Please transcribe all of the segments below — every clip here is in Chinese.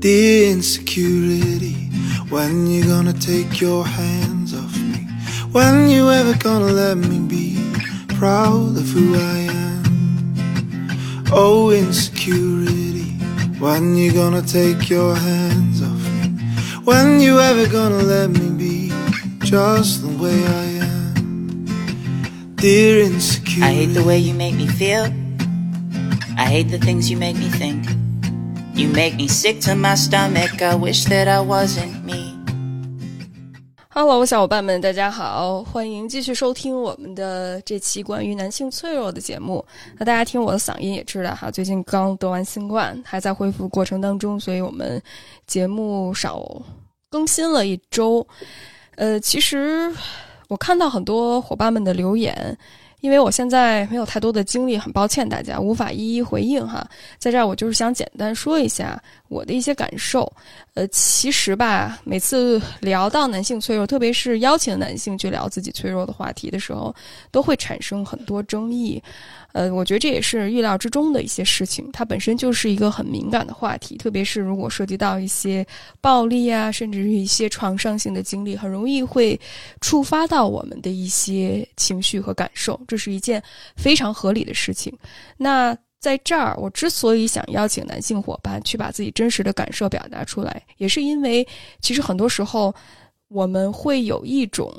The insecurity. When you gonna take your hands off me? When you ever gonna let me be proud of who I am? Oh, insecurity. When you gonna take your hands off me? When you ever gonna let me be just the way I am? Dear insecurity. I hate the way you make me feel. I hate the things you make me think. You make me sick to my stomach. I wish that I wasn't me. Hello，小伙伴们，大家好，欢迎继续收听我们的这期关于男性脆弱的节目。那大家听我的嗓音也知道哈，最近刚得完新冠，还在恢复过程当中，所以我们节目少更新了一周。呃，其实我看到很多伙伴们的留言。因为我现在没有太多的精力，很抱歉大家无法一一回应哈。在这儿我就是想简单说一下我的一些感受。呃，其实吧，每次聊到男性脆弱，特别是邀请男性去聊自己脆弱的话题的时候，都会产生很多争议。呃，我觉得这也是预料之中的一些事情。它本身就是一个很敏感的话题，特别是如果涉及到一些暴力啊，甚至是一些创伤性的经历，很容易会触发到我们的一些情绪和感受。这是一件非常合理的事情。那在这儿，我之所以想邀请男性伙伴去把自己真实的感受表达出来，也是因为其实很多时候我们会有一种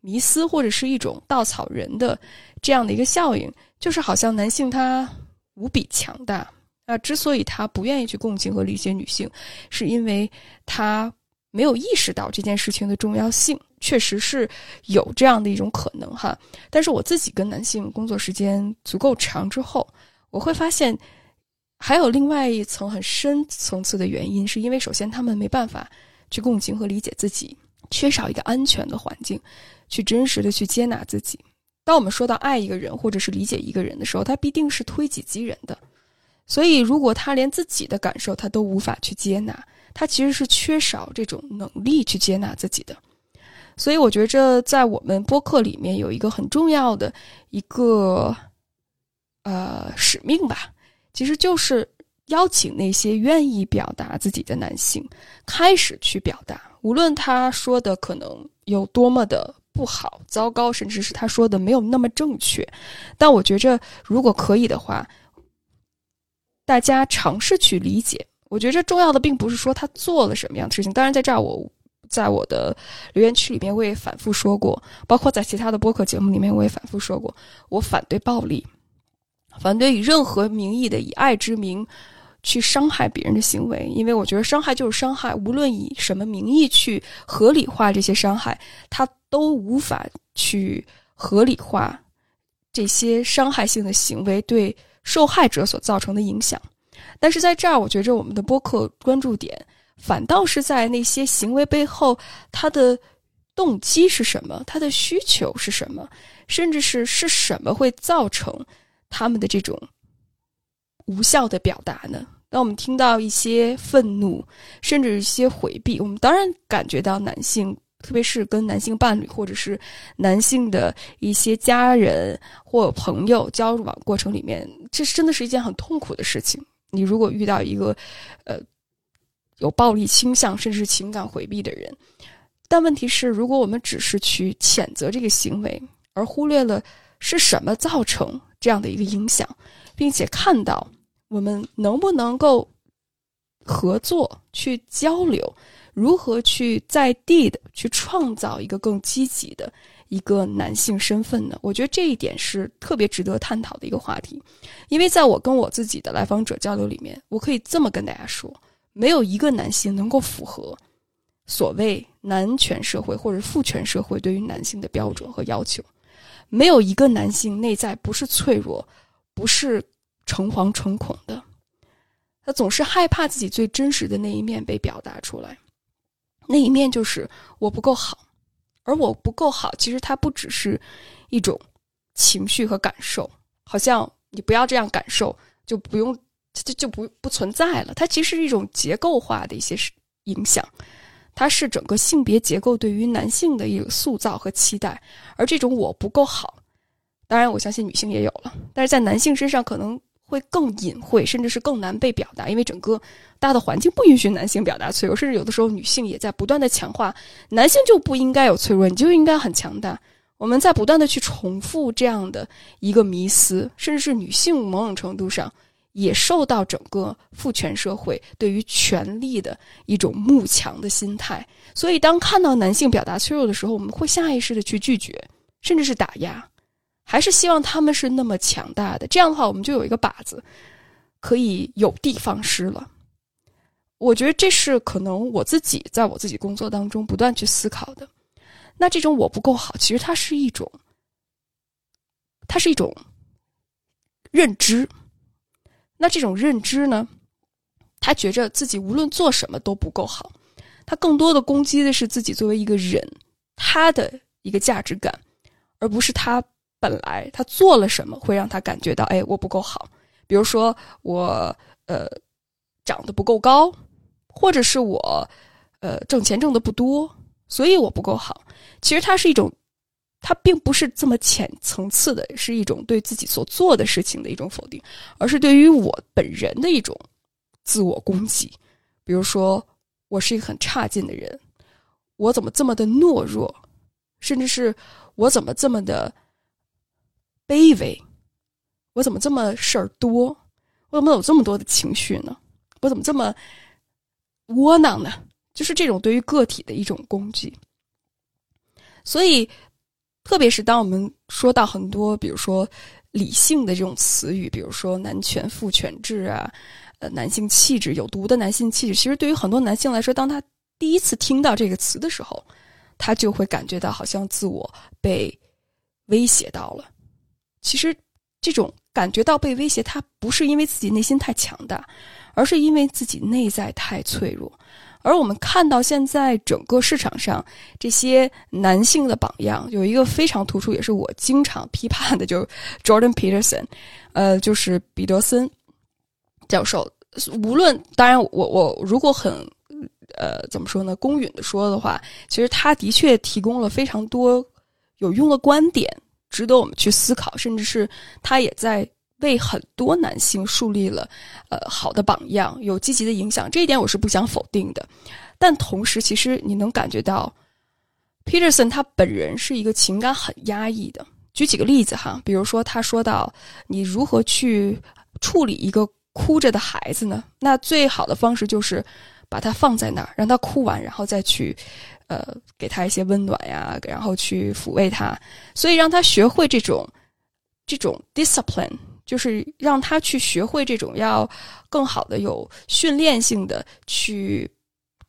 迷思，或者是一种稻草人的这样的一个效应。就是好像男性他无比强大啊，之所以他不愿意去共情和理解女性，是因为他没有意识到这件事情的重要性。确实是有这样的一种可能哈。但是我自己跟男性工作时间足够长之后，我会发现还有另外一层很深层次的原因，是因为首先他们没办法去共情和理解自己，缺少一个安全的环境，去真实的去接纳自己。当我们说到爱一个人或者是理解一个人的时候，他必定是推己及人的。所以，如果他连自己的感受他都无法去接纳，他其实是缺少这种能力去接纳自己的。所以，我觉着在我们播客里面有一个很重要的一个呃使命吧，其实就是邀请那些愿意表达自己的男性开始去表达，无论他说的可能有多么的。不好，糟糕，甚至是他说的没有那么正确，但我觉着如果可以的话，大家尝试去理解。我觉着重要的并不是说他做了什么样的事情。当然，在这儿我在我的留言区里面我也反复说过，包括在其他的播客节目里面我也反复说过，我反对暴力，反对以任何名义的以爱之名。去伤害别人的行为，因为我觉得伤害就是伤害，无论以什么名义去合理化这些伤害，它都无法去合理化这些伤害性的行为对受害者所造成的影响。但是在这儿，我觉着我们的播客关注点反倒是在那些行为背后，他的动机是什么，他的需求是什么，甚至是是什么会造成他们的这种。无效的表达呢？当我们听到一些愤怒，甚至一些回避，我们当然感觉到男性，特别是跟男性伴侣或者是男性的一些家人或朋友交往过程里面，这真的是一件很痛苦的事情。你如果遇到一个，呃，有暴力倾向甚至是情感回避的人，但问题是，如果我们只是去谴责这个行为，而忽略了是什么造成这样的一个影响，并且看到。我们能不能够合作去交流，如何去在地的去创造一个更积极的一个男性身份呢？我觉得这一点是特别值得探讨的一个话题。因为在我跟我自己的来访者交流里面，我可以这么跟大家说：没有一个男性能够符合所谓男权社会或者父权社会对于男性的标准和要求。没有一个男性内在不是脆弱，不是。诚惶诚恐的，他总是害怕自己最真实的那一面被表达出来。那一面就是我不够好，而我不够好，其实它不只是一种情绪和感受，好像你不要这样感受，就不用就就不不存在了。它其实是一种结构化的一些影响，它是整个性别结构对于男性的一个塑造和期待。而这种我不够好，当然我相信女性也有了，但是在男性身上可能。会更隐晦，甚至是更难被表达，因为整个大的环境不允许男性表达脆弱，甚至有的时候女性也在不断的强化男性就不应该有脆弱，你就应该很强大。我们在不断的去重复这样的一个迷思，甚至是女性某种程度上也受到整个父权社会对于权力的一种慕强的心态。所以，当看到男性表达脆弱的时候，我们会下意识的去拒绝，甚至是打压。还是希望他们是那么强大的，这样的话，我们就有一个靶子，可以有的放矢了。我觉得这是可能我自己在我自己工作当中不断去思考的。那这种我不够好，其实它是一种，它是一种认知。那这种认知呢，他觉着自己无论做什么都不够好，他更多的攻击的是自己作为一个人他的一个价值感，而不是他。本来他做了什么会让他感觉到，哎，我不够好。比如说我呃长得不够高，或者是我呃挣钱挣的不多，所以我不够好。其实它是一种，它并不是这么浅层次的，是一种对自己所做的事情的一种否定，而是对于我本人的一种自我攻击。比如说我是一个很差劲的人，我怎么这么的懦弱，甚至是我怎么这么的。卑微，我怎么这么事儿多？我怎么有这么多的情绪呢？我怎么这么窝囊呢？就是这种对于个体的一种攻击。所以，特别是当我们说到很多，比如说理性的这种词语，比如说男权、父权制啊，呃，男性气质、有毒的男性气质，其实对于很多男性来说，当他第一次听到这个词的时候，他就会感觉到好像自我被威胁到了。其实，这种感觉到被威胁，他不是因为自己内心太强大，而是因为自己内在太脆弱。而我们看到现在整个市场上这些男性的榜样，有一个非常突出，也是我经常批判的，就是 Jordan Peterson，呃，就是彼得森教授。无论当然，我我如果很呃怎么说呢，公允的说的话，其实他的确提供了非常多有用的观点。值得我们去思考，甚至是他也在为很多男性树立了呃好的榜样，有积极的影响。这一点我是不想否定的，但同时，其实你能感觉到，Peterson 他本人是一个情感很压抑的。举几个例子哈，比如说他说到，你如何去处理一个哭着的孩子呢？那最好的方式就是把他放在那儿，让他哭完，然后再去。呃，给他一些温暖呀，然后去抚慰他，所以让他学会这种这种 discipline，就是让他去学会这种要更好的有训练性的去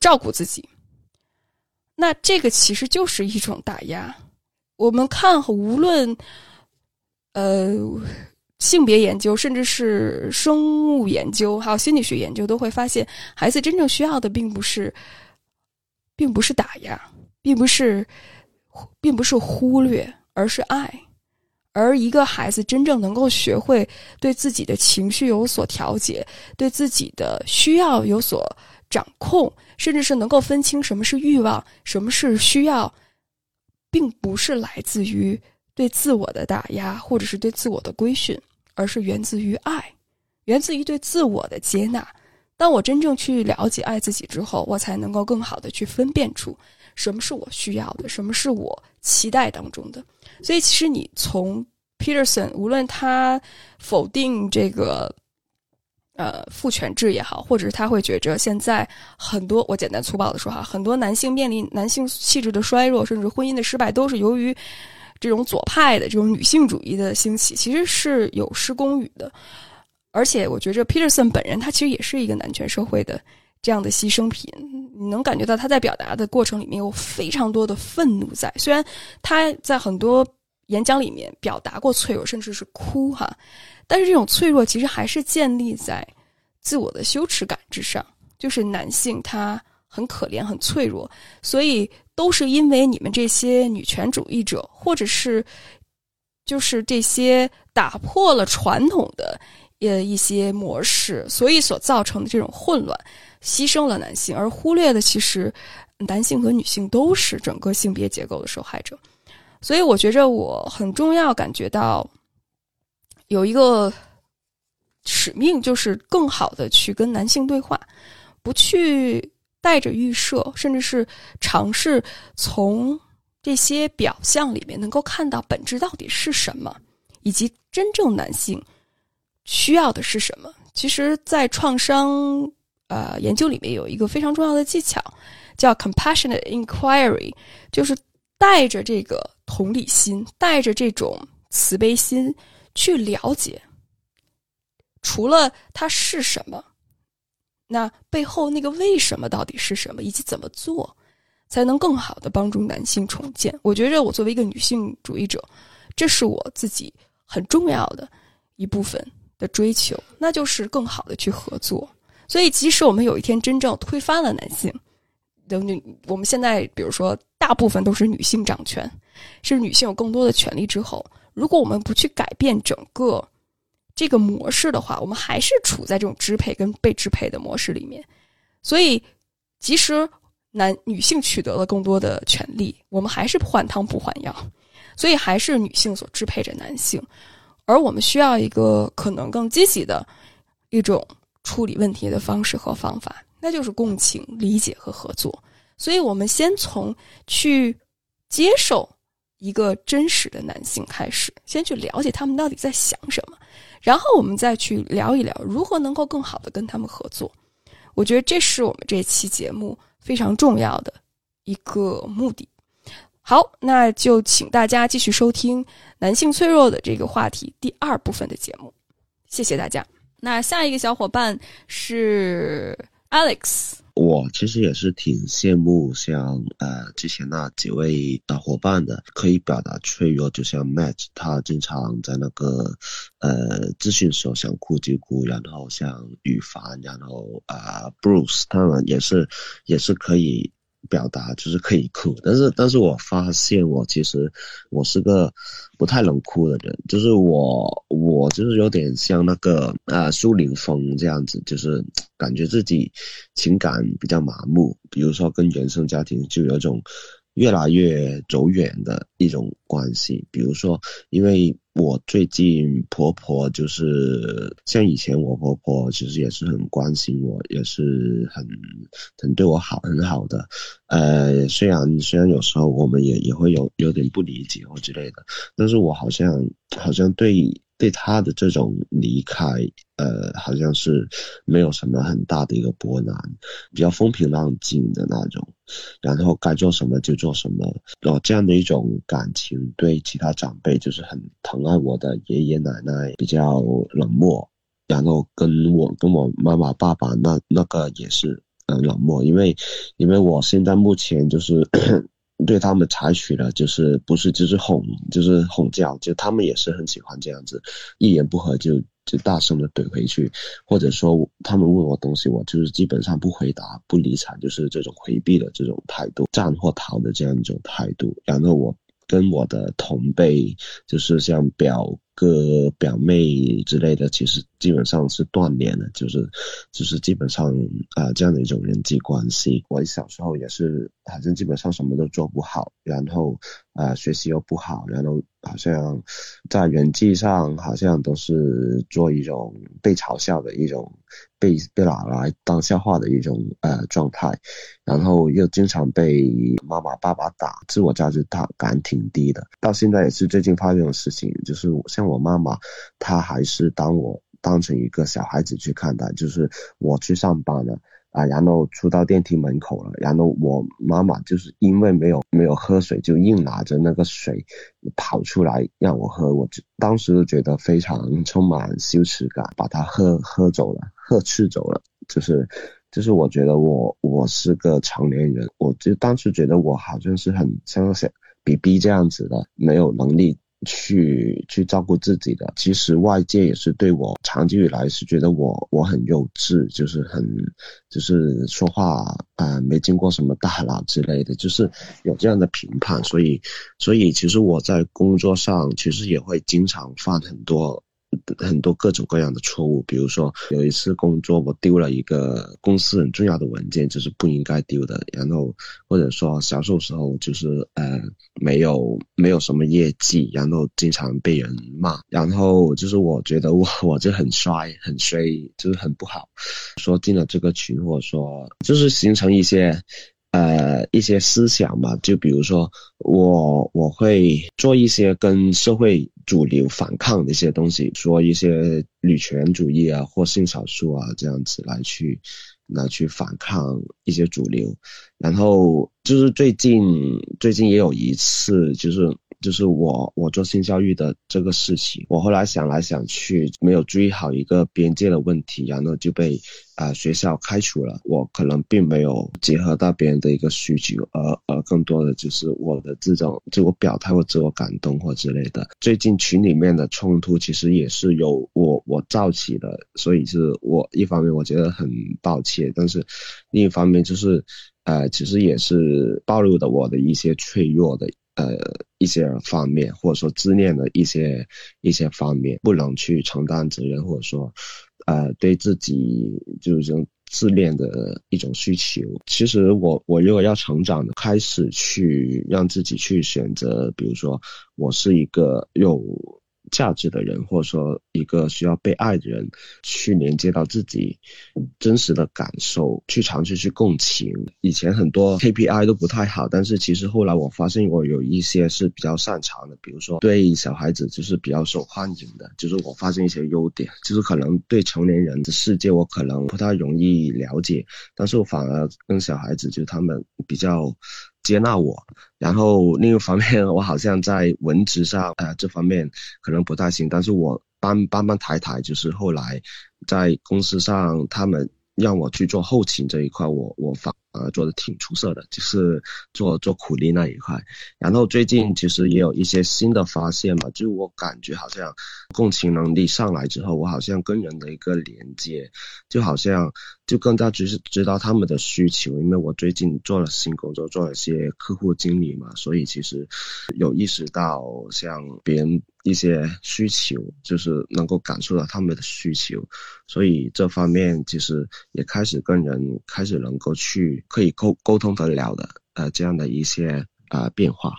照顾自己。那这个其实就是一种打压。我们看，无论呃性别研究，甚至是生物研究，还有心理学研究，都会发现，孩子真正需要的并不是。并不是打压，并不是，并不是忽略，而是爱。而一个孩子真正能够学会对自己的情绪有所调节，对自己的需要有所掌控，甚至是能够分清什么是欲望，什么是需要，并不是来自于对自我的打压，或者是对自我的规训，而是源自于爱，源自于对自我的接纳。当我真正去了解爱自己之后，我才能够更好的去分辨出什么是我需要的，什么是我期待当中的。所以，其实你从 Peterson，无论他否定这个呃父权制也好，或者是他会觉着现在很多，我简单粗暴的说哈，很多男性面临男性气质的衰弱，甚至婚姻的失败，都是由于这种左派的这种女性主义的兴起，其实是有失公允的。而且我觉着 Peterson 本人他其实也是一个男权社会的这样的牺牲品，你能感觉到他在表达的过程里面有非常多的愤怒在。虽然他在很多演讲里面表达过脆弱，甚至是哭哈，但是这种脆弱其实还是建立在自我的羞耻感之上。就是男性他很可怜、很脆弱，所以都是因为你们这些女权主义者，或者是就是这些打破了传统的。呃，一些模式，所以所造成的这种混乱，牺牲了男性，而忽略的其实男性和女性都是整个性别结构的受害者。所以，我觉着我很重要，感觉到有一个使命就是更好的去跟男性对话，不去带着预设，甚至是尝试从这些表象里面能够看到本质到底是什么，以及真正男性需要的是什么。其实，在创伤呃研究里面有一个非常重要的技巧，叫 compassionate inquiry，就是带着这个同理心，带着这种慈悲心去了解。除了它是什么，那背后那个为什么到底是什么，以及怎么做才能更好的帮助男性重建？我觉着我作为一个女性主义者，这是我自己很重要的一部分的追求，那就是更好的去合作。所以，即使我们有一天真正推翻了男性的女，我们现在比如说大部分都是女性掌权，是女性有更多的权利之后，如果我们不去改变整个。这个模式的话，我们还是处在这种支配跟被支配的模式里面，所以即使男女性取得了更多的权利，我们还是换汤不换药，所以还是女性所支配着男性，而我们需要一个可能更积极的一种处理问题的方式和方法，那就是共情、理解和合作。所以我们先从去接受一个真实的男性开始，先去了解他们到底在想什么。然后我们再去聊一聊如何能够更好的跟他们合作，我觉得这是我们这期节目非常重要的一个目的。好，那就请大家继续收听男性脆弱的这个话题第二部分的节目，谢谢大家。那下一个小伙伴是 Alex。我其实也是挺羡慕像呃之前那几位的伙伴的，可以表达脆弱，就像 Matt，他经常在那个呃咨询时候想哭就哭，然后像羽凡，然后啊 Bruce，他们也是也是可以。表达就是可以哭，但是但是我发现我其实我是个不太能哭的人，就是我我就是有点像那个啊苏林峰这样子，就是感觉自己情感比较麻木，比如说跟原生家庭就有种。越来越走远的一种关系，比如说，因为我最近婆婆就是像以前我婆婆其实也是很关心我，也是很很对我好很好的。呃，虽然虽然有时候我们也也会有有点不理解或之类的，但是我好像好像对。对他的这种离开，呃，好像是没有什么很大的一个波澜，比较风平浪静的那种，然后该做什么就做什么，哦，这样的一种感情，对其他长辈就是很疼爱我的爷爷奶奶比较冷漠，然后跟我跟我妈妈爸爸那那个也是嗯冷漠，因为因为我现在目前就是。对他们采取了就是不是就是哄就是哄叫，就他们也是很喜欢这样子，一言不合就就大声的怼回去，或者说他们问我东西，我就是基本上不回答不理睬，就是这种回避的这种态度，战或逃的这样一种态度。然后我跟我的同辈，就是像表。个表妹之类的，其实基本上是断联的，就是就是基本上啊这样的一种人际关系。我小时候也是，反正基本上什么都做不好，然后啊学习又不好，然后好像在人际上好像都是做一种被嘲笑的一种。被被拿来当笑话的一种呃状态，然后又经常被妈妈爸爸打，自我价值感挺低的。到现在也是最近发生的事情，就是像我妈妈，她还是当我当成一个小孩子去看待，就是我去上班了。啊，然后出到电梯门口了，然后我妈妈就是因为没有没有喝水，就硬拿着那个水跑出来让我喝，我就当时就觉得非常充满羞耻感，把它喝喝走了，喝吃走了，就是就是我觉得我我是个成年人，我就当时觉得我好像是很像小 B B 这样子的，没有能力。去去照顾自己的，其实外界也是对我长久以来是觉得我我很幼稚，就是很就是说话啊没经过什么大脑之类的，就是有这样的评判，所以所以其实我在工作上其实也会经常犯很多很多各种各样的错误，比如说有一次工作我丢了一个公司很重要的文件，就是不应该丢的，然后或者说销售时候就是呃没有没有什么业绩，然后经常被人骂，然后就是我觉得我我就很衰很衰，就是很不好，说进了这个群或者说就是形成一些。呃，一些思想嘛，就比如说我我会做一些跟社会主流反抗的一些东西，说一些女权主义啊或性少数啊这样子来去来去反抗一些主流。然后就是最近最近也有一次，就是就是我我做性教育的这个事情，我后来想来想去没有注意好一个边界的问题，然后就被。啊，学校开除了我，可能并没有结合到别人的一个需求，而而更多的就是我的这种自我表态或自我感动或之类的。最近群里面的冲突其实也是由我我造起的，所以是我一方面我觉得很抱歉，但是另一方面就是，呃，其实也是暴露的我的一些脆弱的呃一些方面，或者说自恋的一些一些方面，不能去承担责任，或者说。呃，对自己就是这种自恋的一种需求。其实我我如果要成长的，开始去让自己去选择，比如说我是一个有。价值的人，或者说一个需要被爱的人，去连接到自己真实的感受，去尝试去共情。以前很多 KPI 都不太好，但是其实后来我发现我有一些是比较擅长的，比如说对小孩子就是比较受欢迎的，就是我发现一些优点，就是可能对成年人的世界我可能不太容易了解，但是我反而跟小孩子就他们比较。接纳我，然后另一方面，我好像在文职上，呃，这方面可能不太行，但是我帮帮帮抬抬，就是后来在公司上，他们让我去做后勤这一块，我我反而做的挺出色的，就是做做苦力那一块。然后最近其实也有一些新的发现嘛，就我感觉好像共情能力上来之后，我好像跟人的一个连接，就好像。就更加就是知道他们的需求，因为我最近做了新工作，做了些客户经理嘛，所以其实有意识到像别人一些需求，就是能够感受到他们的需求，所以这方面其实也开始跟人开始能够去可以沟沟通得了的，呃，这样的一些啊变化，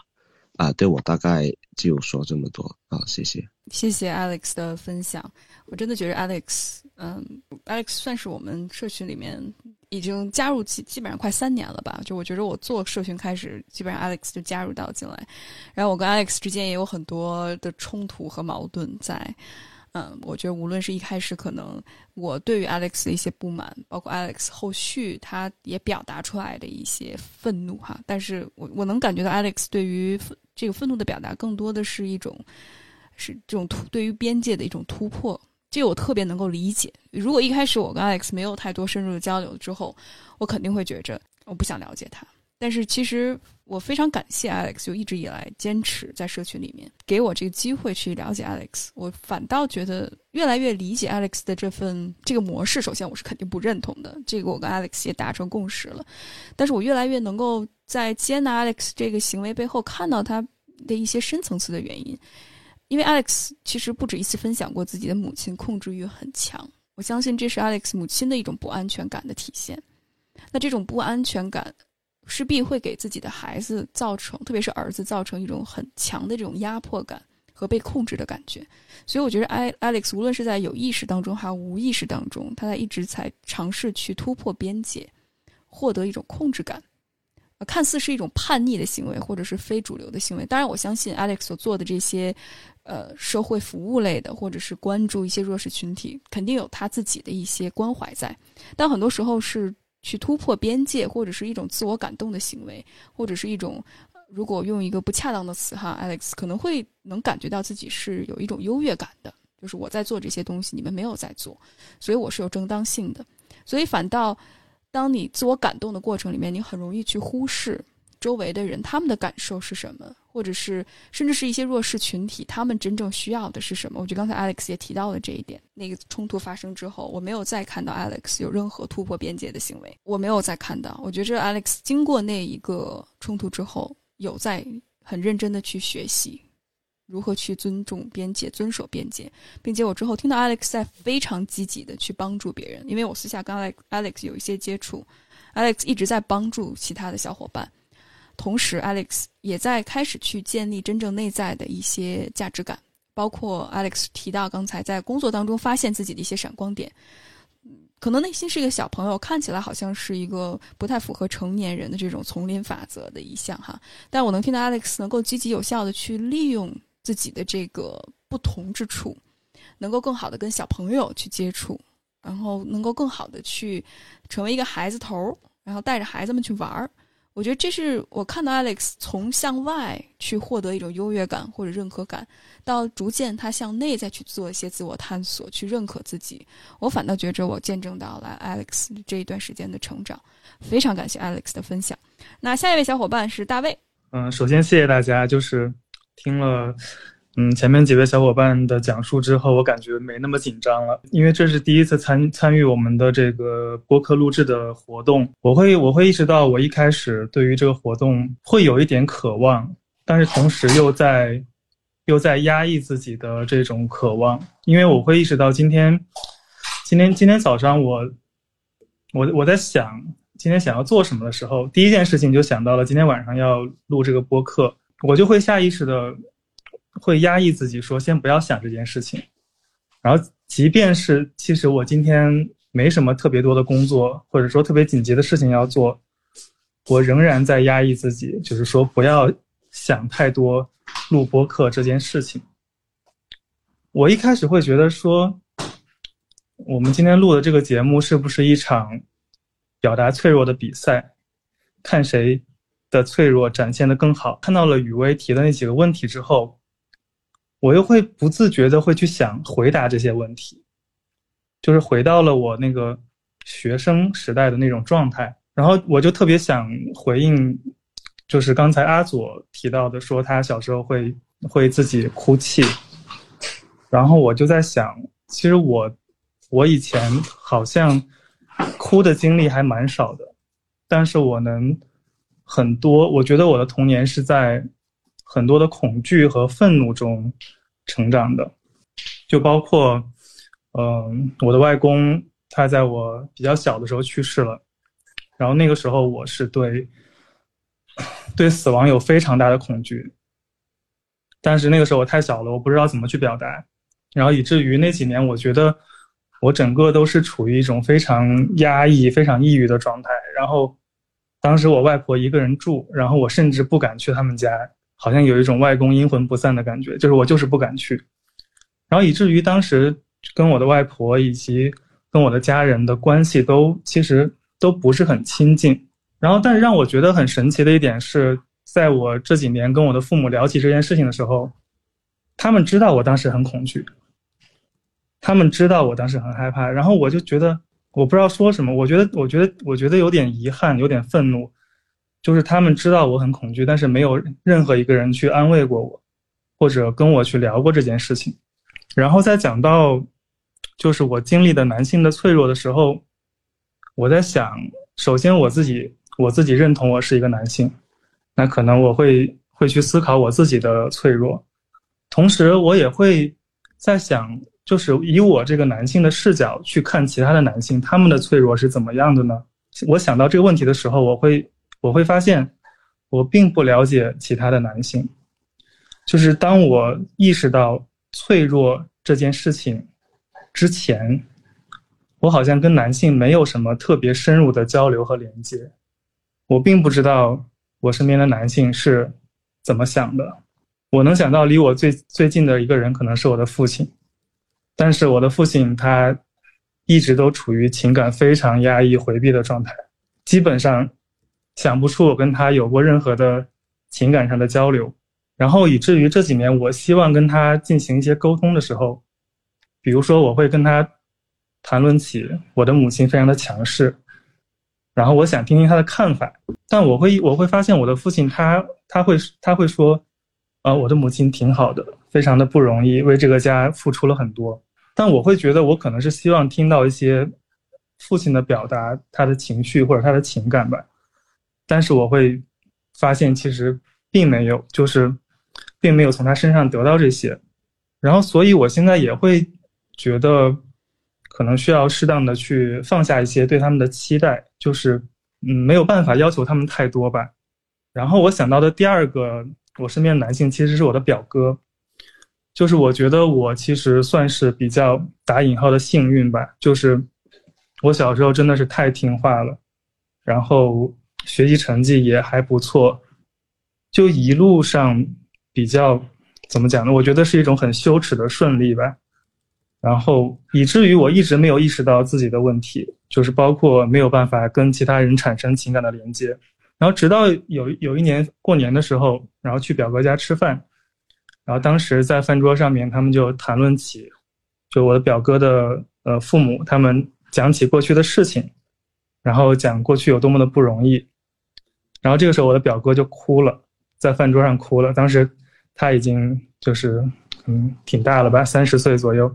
啊，对我大概就说这么多啊，谢谢，谢谢 Alex 的分享，我真的觉得 Alex。嗯，Alex 算是我们社群里面已经加入基基本上快三年了吧？就我觉得我做社群开始，基本上 Alex 就加入到进来，然后我跟 Alex 之间也有很多的冲突和矛盾在。嗯，我觉得无论是一开始可能我对于 Alex 的一些不满，包括 Alex 后续他也表达出来的一些愤怒哈，但是我我能感觉到 Alex 对于这个愤怒的表达更多的是一种是这种突对于边界的一种突破。这个我特别能够理解。如果一开始我跟 Alex 没有太多深入的交流之后，我肯定会觉着我不想了解他。但是其实我非常感谢 Alex，就一直以来坚持在社群里面给我这个机会去了解 Alex。我反倒觉得越来越理解 Alex 的这份这个模式。首先我是肯定不认同的，这个我跟 Alex 也达成共识了。但是我越来越能够在接纳 Alex 这个行为背后看到他的一些深层次的原因。因为 Alex 其实不止一次分享过自己的母亲控制欲很强，我相信这是 Alex 母亲的一种不安全感的体现。那这种不安全感势必会给自己的孩子造成，特别是儿子造成一种很强的这种压迫感和被控制的感觉。所以我觉得 Alex 无论是在有意识当中还是无意识当中，他在一直在尝试去突破边界，获得一种控制感。看似是一种叛逆的行为，或者是非主流的行为。当然，我相信 Alex 所做的这些。呃，社会服务类的，或者是关注一些弱势群体，肯定有他自己的一些关怀在。但很多时候是去突破边界，或者是一种自我感动的行为，或者是一种，如果用一个不恰当的词哈，Alex 可能会能感觉到自己是有一种优越感的，就是我在做这些东西，你们没有在做，所以我是有正当性的。所以反倒，当你自我感动的过程里面，你很容易去忽视。周围的人他们的感受是什么，或者是甚至是一些弱势群体，他们真正需要的是什么？我觉得刚才 Alex 也提到了这一点。那个冲突发生之后，我没有再看到 Alex 有任何突破边界的行为，我没有再看到。我觉着 Alex 经过那一个冲突之后，有在很认真的去学习，如何去尊重边界、遵守边界，并且我之后听到 Alex 在非常积极的去帮助别人，因为我私下跟 Alex Alex 有一些接触，Alex 一直在帮助其他的小伙伴，同时 Alex 也在开始去建立真正内在的一些价值感，包括 Alex 提到刚才在工作当中发现自己的一些闪光点。可能内心是一个小朋友，看起来好像是一个不太符合成年人的这种丛林法则的一项哈，但我能听到 Alex 能够积极有效的去利用自己的这个不同之处，能够更好的跟小朋友去接触，然后能够更好的去成为一个孩子头，然后带着孩子们去玩儿。我觉得这是我看到 Alex 从向外去获得一种优越感或者认可感，到逐渐他向内再去做一些自我探索，去认可自己。我反倒觉着我见证到了 Alex 这一段时间的成长，非常感谢 Alex 的分享。那下一位小伙伴是大卫。嗯，首先谢谢大家，就是听了。嗯，前面几位小伙伴的讲述之后，我感觉没那么紧张了，因为这是第一次参参与我们的这个播客录制的活动，我会我会意识到，我一开始对于这个活动会有一点渴望，但是同时又在又在压抑自己的这种渴望，因为我会意识到今天今天今天早上我我我在想今天想要做什么的时候，第一件事情就想到了今天晚上要录这个播客，我就会下意识的。会压抑自己，说先不要想这件事情。然后，即便是其实我今天没什么特别多的工作，或者说特别紧急的事情要做，我仍然在压抑自己，就是说不要想太多录播课这件事情。我一开始会觉得说，我们今天录的这个节目是不是一场表达脆弱的比赛，看谁的脆弱展现的更好？看到了雨薇提的那几个问题之后。我又会不自觉的会去想回答这些问题，就是回到了我那个学生时代的那种状态，然后我就特别想回应，就是刚才阿佐提到的，说他小时候会会自己哭泣，然后我就在想，其实我我以前好像哭的经历还蛮少的，但是我能很多，我觉得我的童年是在。很多的恐惧和愤怒中成长的，就包括，嗯，我的外公他在我比较小的时候去世了，然后那个时候我是对 对死亡有非常大的恐惧，但是那个时候我太小了，我不知道怎么去表达，然后以至于那几年我觉得我整个都是处于一种非常压抑、非常抑郁的状态，然后当时我外婆一个人住，然后我甚至不敢去他们家。好像有一种外公阴魂不散的感觉，就是我就是不敢去，然后以至于当时跟我的外婆以及跟我的家人的关系都其实都不是很亲近。然后，但是让我觉得很神奇的一点是，在我这几年跟我的父母聊起这件事情的时候，他们知道我当时很恐惧，他们知道我当时很害怕，然后我就觉得我不知道说什么，我觉得，我觉得，我觉得有点遗憾，有点愤怒。就是他们知道我很恐惧，但是没有任何一个人去安慰过我，或者跟我去聊过这件事情。然后在讲到，就是我经历的男性的脆弱的时候，我在想，首先我自己我自己认同我是一个男性，那可能我会会去思考我自己的脆弱，同时我也会在想，就是以我这个男性的视角去看其他的男性，他们的脆弱是怎么样的呢？我想到这个问题的时候，我会。我会发现，我并不了解其他的男性。就是当我意识到脆弱这件事情之前，我好像跟男性没有什么特别深入的交流和连接。我并不知道我身边的男性是怎么想的。我能想到离我最最近的一个人可能是我的父亲，但是我的父亲他一直都处于情感非常压抑、回避的状态，基本上。想不出我跟他有过任何的情感上的交流，然后以至于这几年，我希望跟他进行一些沟通的时候，比如说我会跟他谈论起我的母亲非常的强势，然后我想听听他的看法，但我会我会发现我的父亲他他会他会说，呃，我的母亲挺好的，非常的不容易，为这个家付出了很多，但我会觉得我可能是希望听到一些父亲的表达他的情绪或者他的情感吧。但是我会发现，其实并没有，就是并没有从他身上得到这些，然后所以我现在也会觉得，可能需要适当的去放下一些对他们的期待，就是嗯没有办法要求他们太多吧。然后我想到的第二个，我身边的男性其实是我的表哥，就是我觉得我其实算是比较打引号的幸运吧，就是我小时候真的是太听话了，然后学习成绩也还不错，就一路上比较怎么讲呢？我觉得是一种很羞耻的顺利吧，然后以至于我一直没有意识到自己的问题，就是包括没有办法跟其他人产生情感的连接。然后直到有有一年过年的时候，然后去表哥家吃饭，然后当时在饭桌上面，他们就谈论起，就我的表哥的呃父母，他们讲起过去的事情，然后讲过去有多么的不容易，然后这个时候我的表哥就哭了，在饭桌上哭了。当时他已经就是嗯挺大了吧，三十岁左右。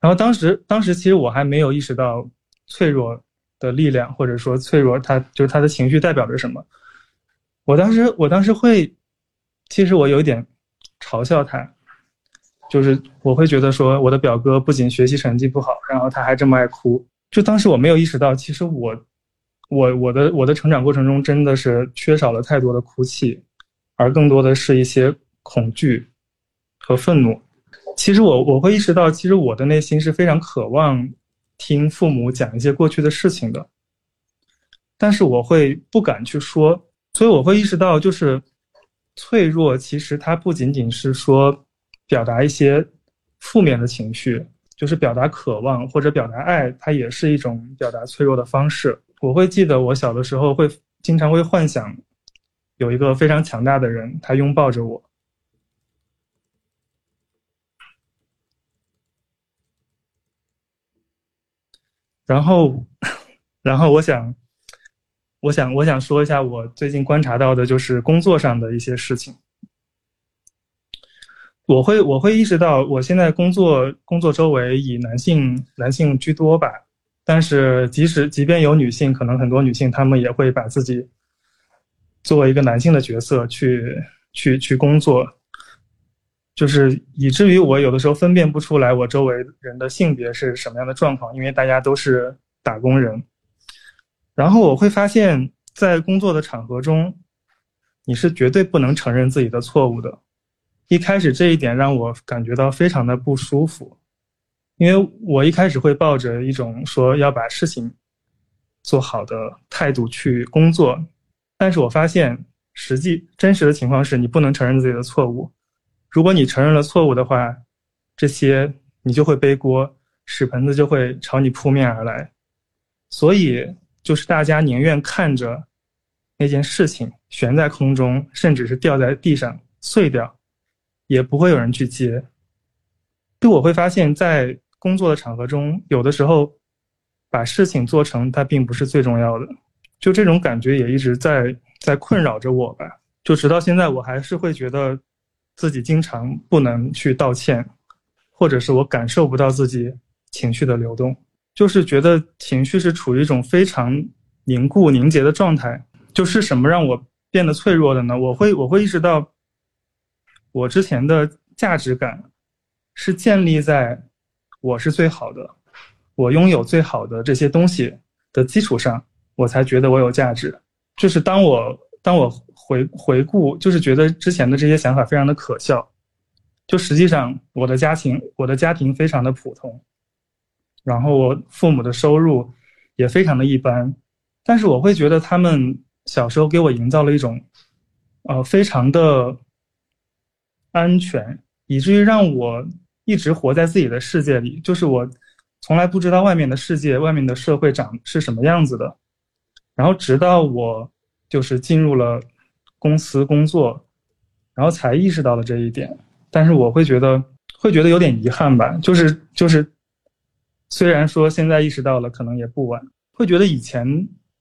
然后当时当时其实我还没有意识到脆弱。的力量，或者说脆弱，他就是他的情绪代表着什么？我当时，我当时会，其实我有一点嘲笑他，就是我会觉得说，我的表哥不仅学习成绩不好，然后他还这么爱哭。就当时我没有意识到，其实我，我我的我的成长过程中真的是缺少了太多的哭泣，而更多的是一些恐惧和愤怒。其实我我会意识到，其实我的内心是非常渴望。听父母讲一些过去的事情的，但是我会不敢去说，所以我会意识到，就是脆弱，其实它不仅仅是说表达一些负面的情绪，就是表达渴望或者表达爱，它也是一种表达脆弱的方式。我会记得我小的时候会经常会幻想有一个非常强大的人，他拥抱着我。然后，然后我想，我想，我想说一下我最近观察到的，就是工作上的一些事情。我会，我会意识到，我现在工作工作周围以男性男性居多吧。但是，即使即便有女性，可能很多女性她们也会把自己作为一个男性的角色去去去工作。就是以至于我有的时候分辨不出来我周围人的性别是什么样的状况，因为大家都是打工人。然后我会发现，在工作的场合中，你是绝对不能承认自己的错误的。一开始这一点让我感觉到非常的不舒服，因为我一开始会抱着一种说要把事情做好的态度去工作，但是我发现实际真实的情况是你不能承认自己的错误。如果你承认了错误的话，这些你就会背锅，屎盆子就会朝你扑面而来。所以，就是大家宁愿看着那件事情悬在空中，甚至是掉在地上碎掉，也不会有人去接。就我会发现，在工作的场合中，有的时候把事情做成，它并不是最重要的。就这种感觉也一直在在困扰着我吧。就直到现在，我还是会觉得。自己经常不能去道歉，或者是我感受不到自己情绪的流动，就是觉得情绪是处于一种非常凝固凝结的状态。就是什么让我变得脆弱的呢？我会我会意识到，我之前的价值感是建立在我是最好的，我拥有最好的这些东西的基础上，我才觉得我有价值。就是当我当我。回回顾，就是觉得之前的这些想法非常的可笑。就实际上，我的家庭，我的家庭非常的普通，然后我父母的收入也非常的一般，但是我会觉得他们小时候给我营造了一种，呃，非常的安全，以至于让我一直活在自己的世界里，就是我从来不知道外面的世界、外面的社会长是什么样子的。然后直到我就是进入了。公司工作，然后才意识到了这一点，但是我会觉得会觉得有点遗憾吧，就是就是，虽然说现在意识到了，可能也不晚，会觉得以前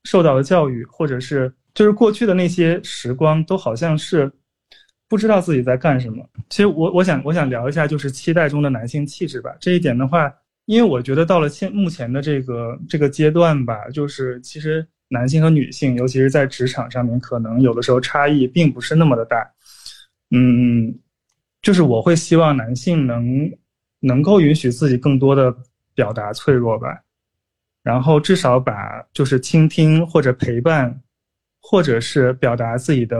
受到的教育，或者是就是过去的那些时光，都好像是不知道自己在干什么。其实我我想我想聊一下，就是期待中的男性气质吧。这一点的话，因为我觉得到了现目前的这个这个阶段吧，就是其实。男性和女性，尤其是在职场上面，可能有的时候差异并不是那么的大。嗯，就是我会希望男性能能够允许自己更多的表达脆弱吧，然后至少把就是倾听或者陪伴，或者是表达自己的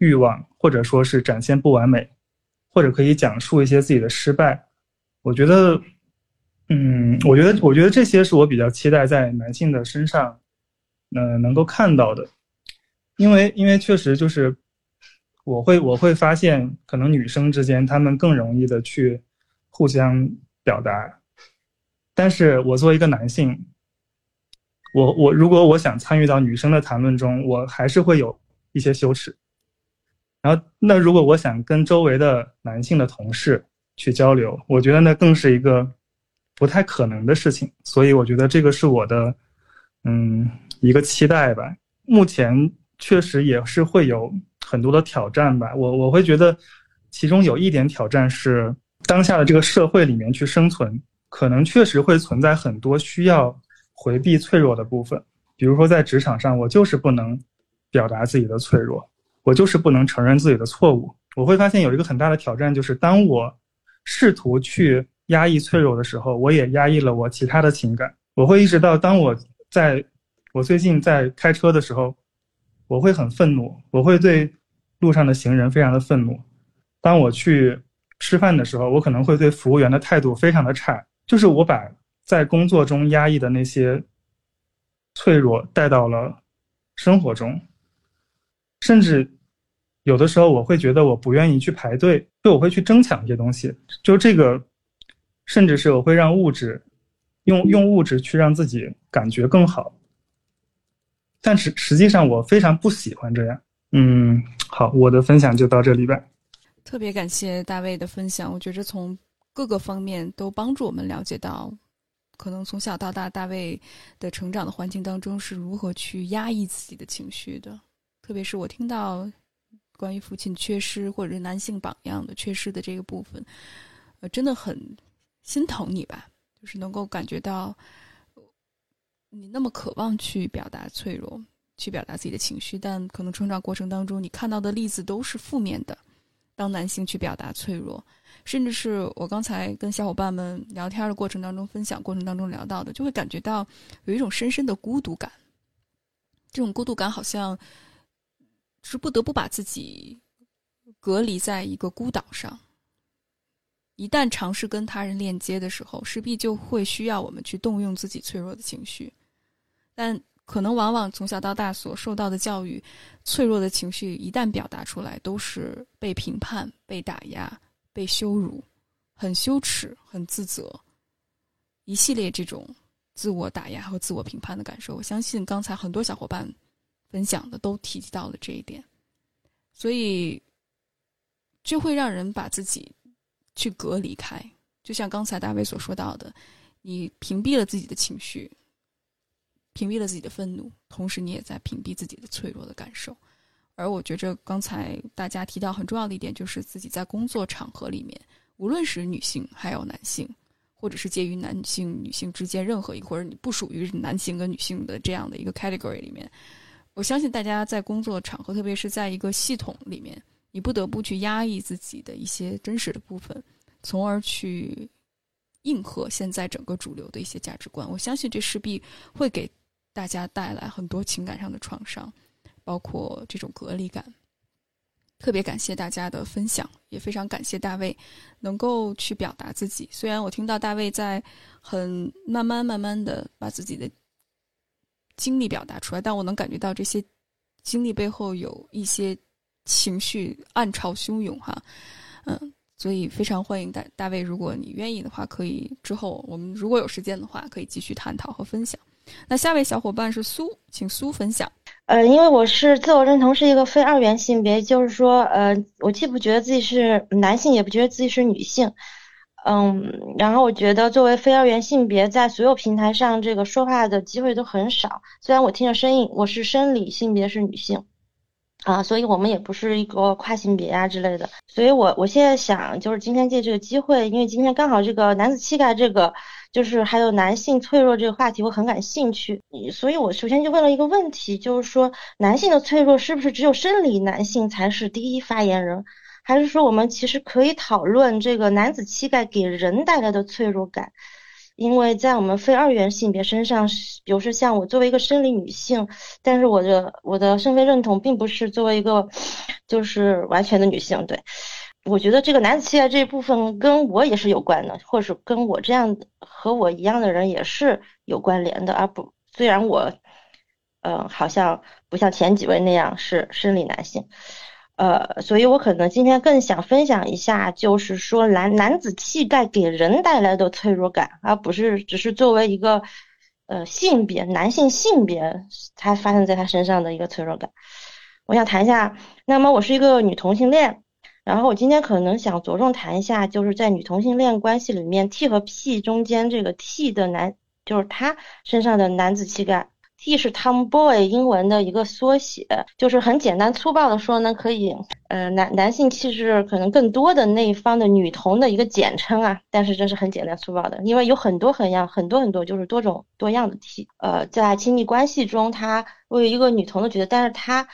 欲望，或者说是展现不完美，或者可以讲述一些自己的失败。我觉得，嗯，我觉得我觉得这些是我比较期待在男性的身上，呃，能够看到的，因为因为确实就是。我会我会发现，可能女生之间她们更容易的去互相表达，但是我作为一个男性，我我如果我想参与到女生的谈论中，我还是会有一些羞耻。然后，那如果我想跟周围的男性的同事去交流，我觉得那更是一个不太可能的事情。所以，我觉得这个是我的嗯一个期待吧。目前确实也是会有。很多的挑战吧，我我会觉得，其中有一点挑战是，当下的这个社会里面去生存，可能确实会存在很多需要回避脆弱的部分。比如说在职场上，我就是不能表达自己的脆弱，我就是不能承认自己的错误。我会发现有一个很大的挑战，就是当我试图去压抑脆弱的时候，我也压抑了我其他的情感。我会意识到，当我在我最近在开车的时候，我会很愤怒，我会对。路上的行人非常的愤怒。当我去吃饭的时候，我可能会对服务员的态度非常的差。就是我把在工作中压抑的那些脆弱带到了生活中，甚至有的时候我会觉得我不愿意去排队，就我会去争抢一些东西。就这个，甚至是我会让物质用用物质去让自己感觉更好。但是实际上我非常不喜欢这样。嗯。好，我的分享就到这里吧。特别感谢大卫的分享，我觉着从各个方面都帮助我们了解到，可能从小到大大卫的成长的环境当中是如何去压抑自己的情绪的。特别是我听到关于父亲缺失或者是男性榜样的缺失的这个部分，呃，真的很心疼你吧？就是能够感觉到你那么渴望去表达脆弱。去表达自己的情绪，但可能成长过程当中，你看到的例子都是负面的。当男性去表达脆弱，甚至是我刚才跟小伙伴们聊天的过程当中，分享过程当中聊到的，就会感觉到有一种深深的孤独感。这种孤独感好像是不得不把自己隔离在一个孤岛上。一旦尝试跟他人链接的时候，势必就会需要我们去动用自己脆弱的情绪，但。可能往往从小到大所受到的教育，脆弱的情绪一旦表达出来，都是被评判、被打压、被羞辱，很羞耻、很自责，一系列这种自我打压和自我评判的感受。我相信刚才很多小伙伴分享的都提及到了这一点，所以就会让人把自己去隔离开。就像刚才大卫所说到的，你屏蔽了自己的情绪。屏蔽了自己的愤怒，同时你也在屏蔽自己的脆弱的感受。而我觉着刚才大家提到很重要的一点，就是自己在工作场合里面，无论是女性还有男性，或者是介于男性、女性之间任何一个，或者你不属于男性跟女性的这样的一个 category 里面，我相信大家在工作场合，特别是在一个系统里面，你不得不去压抑自己的一些真实的部分，从而去应和现在整个主流的一些价值观。我相信这势必会给。大家带来很多情感上的创伤，包括这种隔离感。特别感谢大家的分享，也非常感谢大卫能够去表达自己。虽然我听到大卫在很慢慢慢慢的把自己的经历表达出来，但我能感觉到这些经历背后有一些情绪暗潮汹涌哈。嗯，所以非常欢迎大大卫，如果你愿意的话，可以之后我们如果有时间的话，可以继续探讨和分享。那下位小伙伴是苏，请苏分享。呃，因为我是自我认同是一个非二元性别，就是说，呃，我既不觉得自己是男性，也不觉得自己是女性。嗯，然后我觉得作为非二元性别，在所有平台上这个说话的机会都很少。虽然我听着声音，我是生理性别是女性，啊，所以我们也不是一个跨性别啊之类的。所以我我现在想，就是今天借这个机会，因为今天刚好这个男子气概这个。就是还有男性脆弱这个话题，我很感兴趣，所以我首先就问了一个问题，就是说男性的脆弱是不是只有生理男性才是第一发言人？还是说我们其实可以讨论这个男子气概给人带来的脆弱感？因为在我们非二元性别身上，比如说像我作为一个生理女性，但是我的我的身份认同并不是作为一个就是完全的女性，对。我觉得这个男子气概这一部分跟我也是有关的，或者是跟我这样和我一样的人也是有关联的，而不虽然我，呃，好像不像前几位那样是生理男性，呃，所以我可能今天更想分享一下，就是说男男子气概给人带来的脆弱感，而不是只是作为一个呃性别男性性别他发生在他身上的一个脆弱感。我想谈一下，那么我是一个女同性恋。然后我今天可能想着重谈一下，就是在女同性恋关系里面，T 和 P 中间这个 T 的男，就是他身上的男子气概。T 是 Tomboy 英文的一个缩写，就是很简单粗暴的说呢，可以，呃，男男性气质可能更多的那一方的女同的一个简称啊。但是这是很简单粗暴的，因为有很多很样，很多很多就是多种多样的 T。呃，在亲密关系中，他我有一个女同的角色，但是他。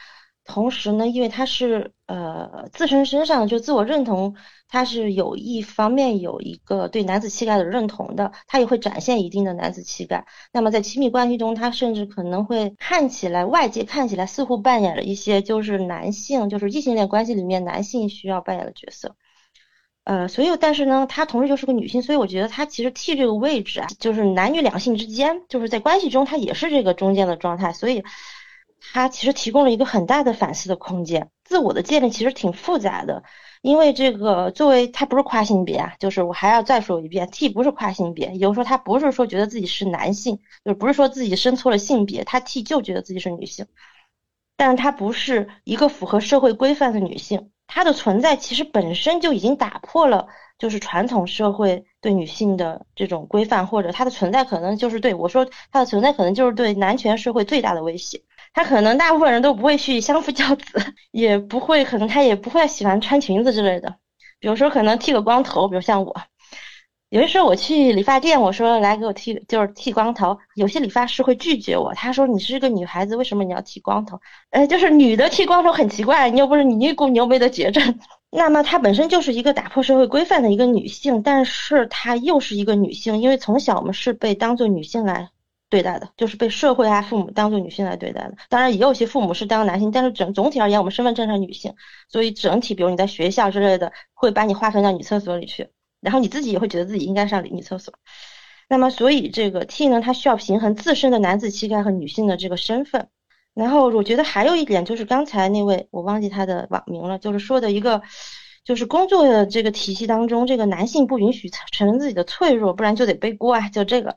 同时呢，因为他是呃自身身上就自我认同，他是有一方面有一个对男子气概的认同的，他也会展现一定的男子气概。那么在亲密关系中，他甚至可能会看起来外界看起来似乎扮演了一些就是男性就是异性恋关系里面男性需要扮演的角色。呃，所以但是呢，他同时就是个女性，所以我觉得他其实替这个位置啊，就是男女两性之间，就是在关系中他也是这个中间的状态，所以。它其实提供了一个很大的反思的空间，自我的建立其实挺复杂的，因为这个作为它不是跨性别啊，就是我还要再说一遍，T 不是跨性别，也就是说他不是说觉得自己是男性，就是不是说自己生错了性别，他 T 就觉得自己是女性，但是他不是一个符合社会规范的女性，她的存在其实本身就已经打破了就是传统社会对女性的这种规范，或者她的存在可能就是对我说她的存在可能就是对男权社会最大的威胁。他可能大部分人都不会去相夫教子，也不会，可能他也不会喜欢穿裙子之类的。比如说，可能剃个光头，比如像我，有的时候我去理发店，我说来给我剃，就是剃光头，有些理发师会拒绝我，他说你是个女孩子，为什么你要剃光头？呃，就是女的剃光头很奇怪，你又不是你一股你又没得绝症。那么她本身就是一个打破社会规范的一个女性，但是她又是一个女性，因为从小我们是被当做女性来。对待的，就是被社会啊父母当做女性来对待的。当然，也有些父母是当男性，但是整总体而言，我们身份证上女性，所以整体，比如你在学校之类的，会把你划分到女厕所里去，然后你自己也会觉得自己应该上女厕所。那么，所以这个 T 呢，它需要平衡自身的男子气概和女性的这个身份。然后，我觉得还有一点就是刚才那位我忘记他的网名了，就是说的一个，就是工作的这个体系当中，这个男性不允许承认自己的脆弱，不然就得背锅啊，就这个。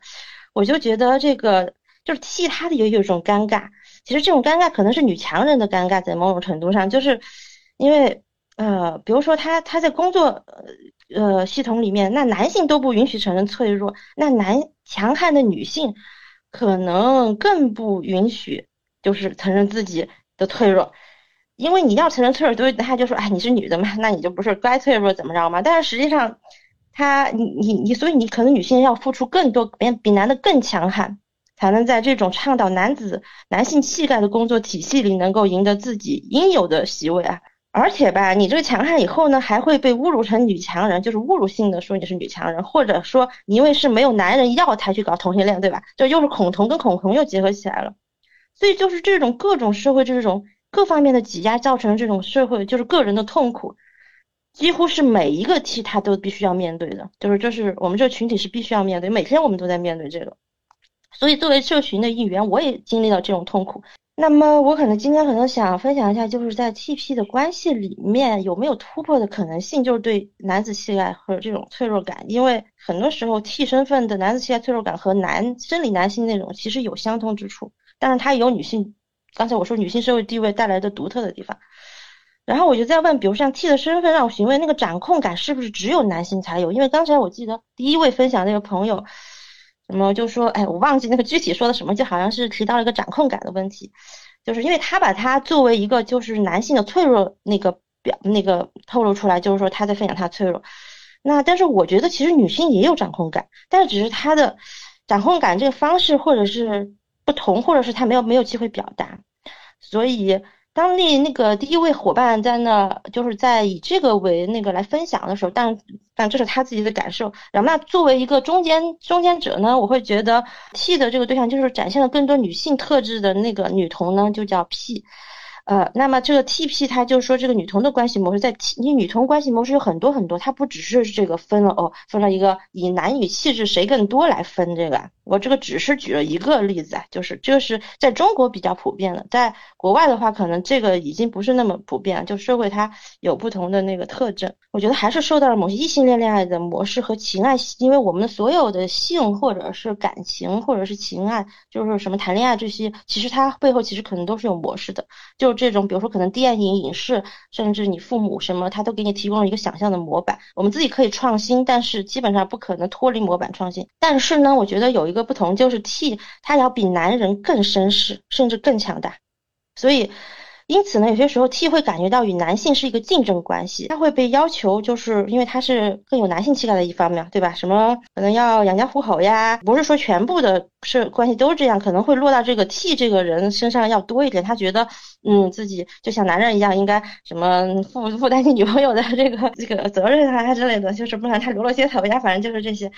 我就觉得这个就是替他的也有一种尴尬，其实这种尴尬可能是女强人的尴尬，在某种程度上，就是因为呃，比如说他他在工作呃系统里面，那男性都不允许承认脆弱，那男强悍的女性可能更不允许就是承认自己的脆弱，因为你要承认脆弱，对他就说哎你是女的嘛，那你就不是该脆弱怎么着嘛，但是实际上。他，你你你，所以你可能女性要付出更多，比比男的更强悍，才能在这种倡导男子男性气概的工作体系里，能够赢得自己应有的席位啊。而且吧，你这个强悍以后呢，还会被侮辱成女强人，就是侮辱性的说你是女强人，或者说你因为是没有男人要才去搞同性恋，对吧？这又是恐同跟恐同又结合起来了。所以就是这种各种社会这种各方面的挤压，造成这种社会就是个人的痛苦。几乎是每一个 T 他都必须要面对的，就是这是我们这个群体是必须要面对，每天我们都在面对这个。所以作为社群的一员，我也经历了这种痛苦。那么我可能今天可能想分享一下，就是在 TP 的关系里面有没有突破的可能性，就是对男子气概和这种脆弱感，因为很多时候 T 身份的男子气概脆弱感和男生理男性那种其实有相通之处，但是它有女性，刚才我说女性社会地位带来的独特的地方。然后我就在问，比如像 T 的身份让我询问那个掌控感是不是只有男性才有？因为刚才我记得第一位分享那个朋友，什么就说，哎，我忘记那个具体说的什么，就好像是提到了一个掌控感的问题，就是因为他把他作为一个就是男性的脆弱那个表那个透露出来，就是说他在分享他脆弱。那但是我觉得其实女性也有掌控感，但是只是他的掌控感这个方式或者是不同，或者是他没有没有机会表达，所以。当那那个第一位伙伴在那，就是在以这个为那个来分享的时候，但但这是他自己的感受。然后那作为一个中间中间者呢，我会觉得 T 的这个对象就是展现了更多女性特质的那个女童呢，就叫 P。呃，那么这个 TP 它就是说这个女同的关系模式，在你女同关系模式有很多很多，它不只是这个分了哦，分了一个以男女气质谁更多来分这个。我这个只是举了一个例子啊，就是这个是在中国比较普遍的，在国外的话，可能这个已经不是那么普遍了。就社会它有不同的那个特征，我觉得还是受到了某些异性恋恋爱的模式和情爱，因为我们所有的性或者是感情或者是情爱，就是什么谈恋爱这些，其实它背后其实可能都是有模式的。就这种，比如说可能电影、影视，甚至你父母什么，他都给你提供了一个想象的模板。我们自己可以创新，但是基本上不可能脱离模板创新。但是呢，我觉得有一个。不同就是 T，他要比男人更绅士，甚至更强大，所以，因此呢，有些时候 T 会感觉到与男性是一个竞争关系，他会被要求，就是因为他是更有男性气概的一方面，对吧？什么可能要养家糊口呀，不是说全部的是关系都是这样，可能会落到这个 T 这个人身上要多一点。他觉得，嗯，自己就像男人一样，应该什么负负担起女朋友的这个这个责任啊之类的，就是不然他流落街头呀，反正就是这些。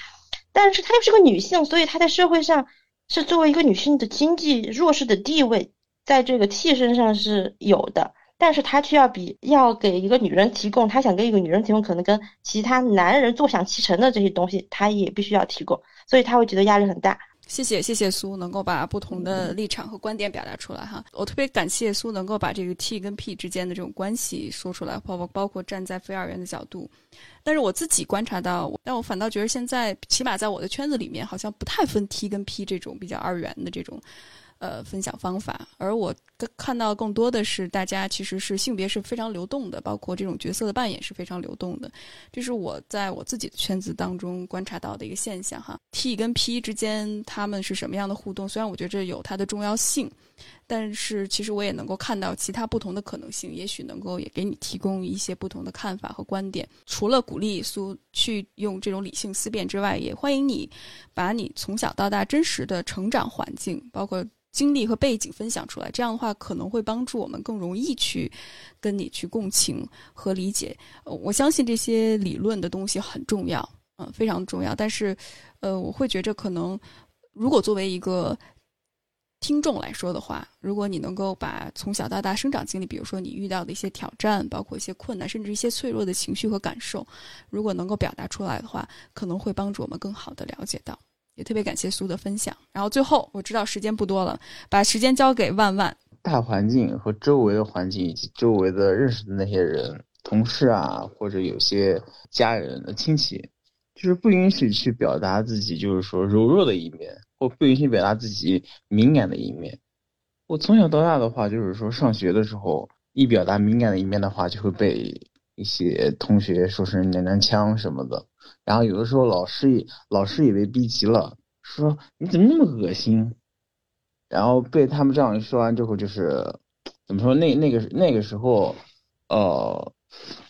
但是她又是个女性，所以她在社会上是作为一个女性的经济弱势的地位，在这个 T 身上是有的，但是他却要比要给一个女人提供，他想给一个女人提供可能跟其他男人坐享其成的这些东西，他也必须要提供，所以他会觉得压力很大。谢谢谢谢苏能够把不同的立场和观点表达出来哈，我特别感谢苏能够把这个 T 跟 P 之间的这种关系说出来，包括包括站在非二元的角度。但是我自己观察到，但我反倒觉得现在起码在我的圈子里面，好像不太分 T 跟 P 这种比较二元的这种。呃，分享方法，而我看到更多的是大家其实是性别是非常流动的，包括这种角色的扮演是非常流动的，这是我在我自己的圈子当中观察到的一个现象哈。T 跟 P 之间他们是什么样的互动？虽然我觉得这有它的重要性，但是其实我也能够看到其他不同的可能性，也许能够也给你提供一些不同的看法和观点。除了鼓励苏去用这种理性思辨之外，也欢迎你把你从小到大真实的成长环境，包括。经历和背景分享出来，这样的话可能会帮助我们更容易去跟你去共情和理解。我相信这些理论的东西很重要，嗯，非常重要。但是，呃，我会觉着可能，如果作为一个听众来说的话，如果你能够把从小到大生长经历，比如说你遇到的一些挑战，包括一些困难，甚至一些脆弱的情绪和感受，如果能够表达出来的话，可能会帮助我们更好的了解到。也特别感谢苏的分享，然后最后我知道时间不多了，把时间交给万万。大环境和周围的环境以及周围的认识的那些人、同事啊，或者有些家人的亲戚，就是不允许去表达自己，就是说柔弱的一面，或不允许表达自己敏感的一面。我从小到大的话，就是说上学的时候，一表达敏感的一面的话，就会被一些同学说成娘娘腔什么的。然后有的时候老师也老师也被逼急了，说你怎么那么恶心？然后被他们这样一说完之后，就是怎么说？那那个那个时候，呃，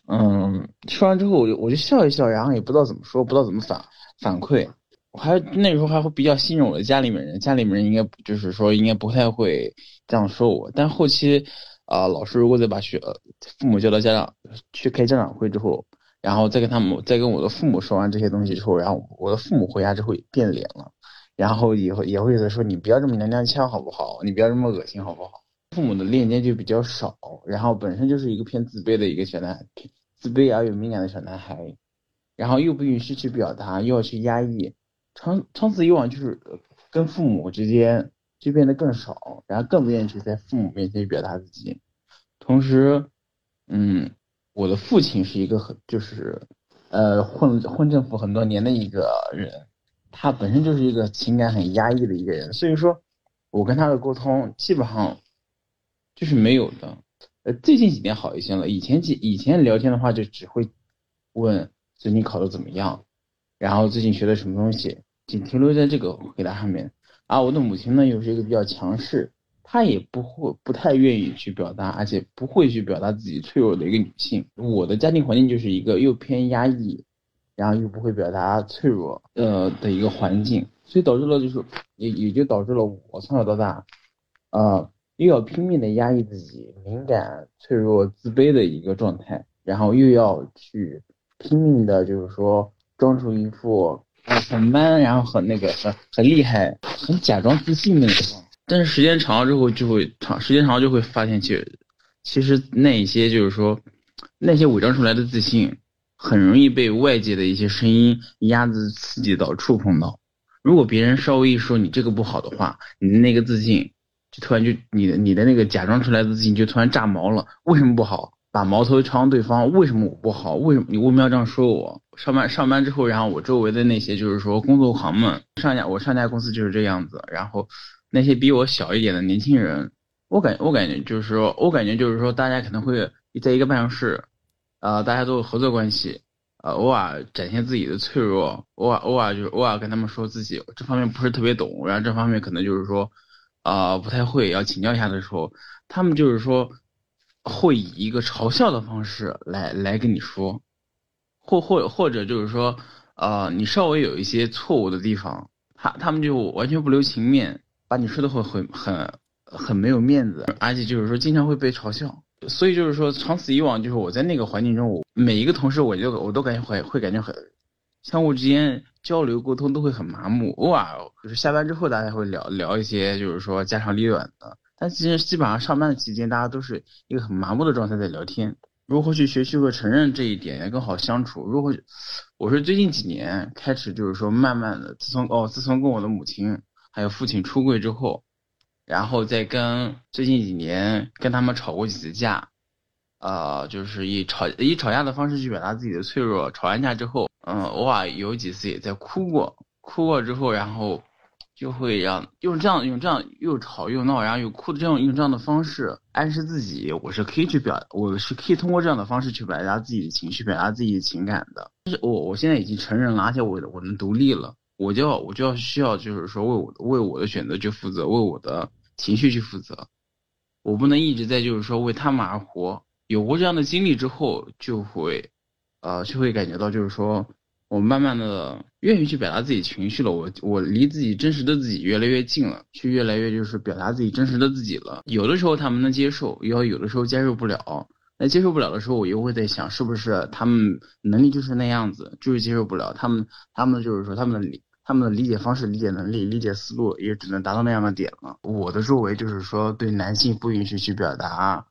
嗯，说完之后我就我就笑一笑，然后也不知道怎么说，不知道怎么反反馈。我还那时候还会比较信任我的家里面人，家里面人应该就是说应该不太会这样说我。但后期啊，老师如果再把学父母叫到家长去开家长会之后。然后再跟他们，再跟我的父母说完这些东西之后，然后我的父母回家之后变脸了，然后也会也会在说你不要这么娘娘腔好不好？你不要这么恶心好不好？父母的链接就比较少，然后本身就是一个偏自卑的一个小男孩，自卑而又敏感的小男孩，然后又不允许去表达，又要去压抑，长长此以往就是跟父母之间就变得更少，然后更不愿意去在父母面前表达自己，同时，嗯。我的父亲是一个很就是，呃，混混政府很多年的一个人，他本身就是一个情感很压抑的一个人，所以说，我跟他的沟通基本上就是没有的。呃，最近几年好一些了，以前几以前聊天的话就只会问最近考的怎么样，然后最近学的什么东西，仅停留在这个回答上面。而我的母亲呢，又是一个比较强势。她也不会不太愿意去表达，而且不会去表达自己脆弱的一个女性。我的家庭环境就是一个又偏压抑，然后又不会表达脆弱呃的一个环境，所以导致了就是也也就导致了我从小到大，呃，又要拼命的压抑自己敏感、脆弱、自卑的一个状态，然后又要去拼命的，就是说装出一副很 man，然后很那个很很厉害、很假装自信的那种。但是时间长了之后，就会长时间长了就会发现，其实其实那一些就是说那些伪装出来的自信，很容易被外界的一些声音压制、刺激到、触碰到。如果别人稍微一说你这个不好的话，你的那个自信就突然就你的你的那个假装出来的自信就突然炸毛了。为什么不好？把矛头朝向对方。为什么我不好？为什么你为什么要这样说我？上班上班之后，然后我周围的那些就是说工作狂们，上家我上家公司就是这样子。然后那些比我小一点的年轻人，我感我感觉就是说我感觉就是说大家可能会在一个办公室，呃，大家都有合作关系。呃，偶尔展现自己的脆弱，偶尔偶尔就是偶尔跟他们说自己这方面不是特别懂，然后这方面可能就是说，啊不太会，要请教一下的时候，他们就是说会以一个嘲笑的方式来来跟你说，或或或者就是说，呃你稍微有一些错误的地方，他他们就完全不留情面，把你说的会很很很没有面子，而且就是说经常会被嘲笑。所以就是说，长此以往，就是我在那个环境中，我每一个同事，我就我都感觉会会感觉很相互之间交流沟通都会很麻木。偶尔就是下班之后，大家会聊聊一些就是说家长里短的，但其实基本上上班的期间，大家都是一个很麻木的状态在聊天。如何去学习和承认这一点，也更好相处？如何？我是最近几年开始，就是说慢慢的，自从哦，自从跟我的母亲还有父亲出柜之后。然后再跟最近几年跟他们吵过几次架，呃，就是以吵以吵架的方式去表达自己的脆弱。吵完架之后，嗯，偶尔有几次也在哭过，哭过之后，然后就会让用这样用这样又吵又闹，然后又哭的这样用这样的方式暗示自己，我是可以去表，我是可以通过这样的方式去表达自己的情绪，表达自己的情感的。就是我我现在已经成人了，而且我我能独立了，我就要我就要需要就是说为我为我的选择去负责，为我的。情绪去负责，我不能一直在就是说为他们而活。有过这样的经历之后，就会，呃，就会感觉到就是说，我慢慢的愿意去表达自己情绪了。我我离自己真实的自己越来越近了，去越来越就是表达自己真实的自己了。有的时候他们能接受，要有的时候接受不了。那接受不了的时候，我又会在想，是不是他们能力就是那样子，就是接受不了。他们他们就是说他们的理。他们的理解方式、理解能力、理解思路也只能达到那样的点了。我的周围就是说，对男性不允许去表达